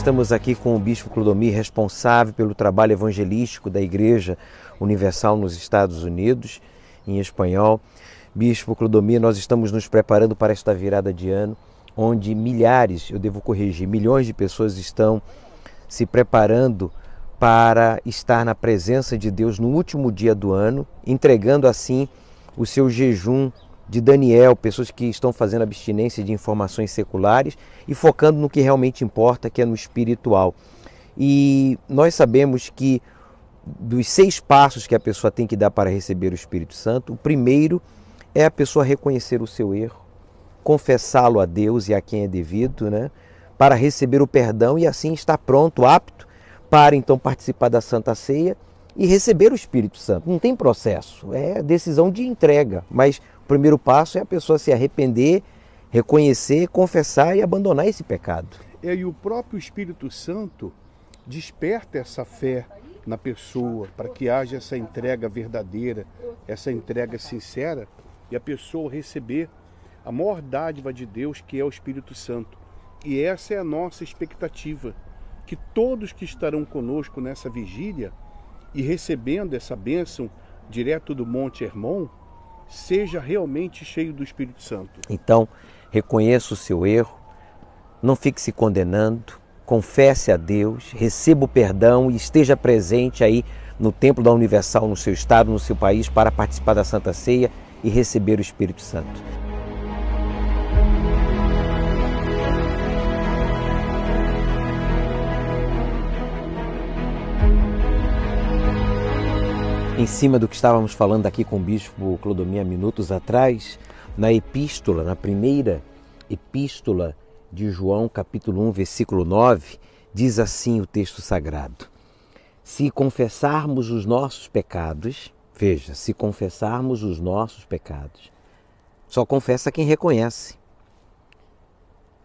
Estamos aqui com o Bispo Clodomir, responsável pelo trabalho evangelístico da Igreja Universal nos Estados Unidos, em espanhol. Bispo Clodomir, nós estamos nos preparando para esta virada de ano, onde milhares, eu devo corrigir, milhões de pessoas estão se preparando para estar na presença de Deus no último dia do ano, entregando assim o seu jejum de Daniel, pessoas que estão fazendo abstinência de informações seculares e focando no que realmente importa, que é no espiritual. E nós sabemos que dos seis passos que a pessoa tem que dar para receber o Espírito Santo, o primeiro é a pessoa reconhecer o seu erro, confessá-lo a Deus e a quem é devido, né? Para receber o perdão e assim estar pronto, apto para então participar da Santa Ceia e receber o Espírito Santo. Não tem processo, é decisão de entrega, mas primeiro passo é a pessoa se arrepender, reconhecer, confessar e abandonar esse pecado. É, e o próprio Espírito Santo desperta essa fé na pessoa para que haja essa entrega verdadeira, essa entrega sincera e a pessoa receber a maior dádiva de Deus que é o Espírito Santo. E essa é a nossa expectativa, que todos que estarão conosco nessa vigília e recebendo essa bênção direto do Monte Hermon, seja realmente cheio do Espírito Santo. Então, reconheça o seu erro, não fique se condenando, confesse a Deus, receba o perdão e esteja presente aí no Templo da Universal, no seu estado, no seu país, para participar da Santa Ceia e receber o Espírito Santo. Em cima do que estávamos falando aqui com o bispo Clodomir minutos atrás, na epístola, na primeira epístola de João, capítulo 1, versículo 9, diz assim o texto sagrado: Se confessarmos os nossos pecados, veja, se confessarmos os nossos pecados, só confessa quem reconhece.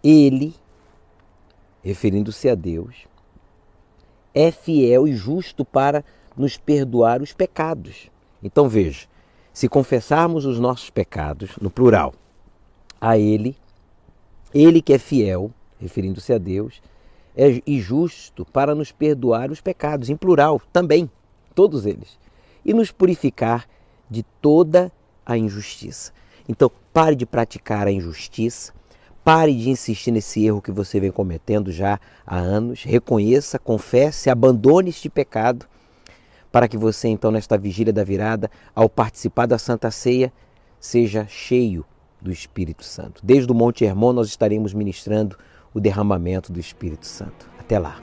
Ele, referindo-se a Deus, é fiel e justo para nos perdoar os pecados. Então veja, se confessarmos os nossos pecados, no plural, a Ele, Ele que é fiel, referindo-se a Deus, é e justo para nos perdoar os pecados, em plural também, todos eles, e nos purificar de toda a injustiça. Então, pare de praticar a injustiça, pare de insistir nesse erro que você vem cometendo já há anos, reconheça, confesse, abandone este pecado para que você, então, nesta vigília da virada, ao participar da Santa Ceia, seja cheio do Espírito Santo. Desde o Monte Hermon, nós estaremos ministrando o derramamento do Espírito Santo. Até lá.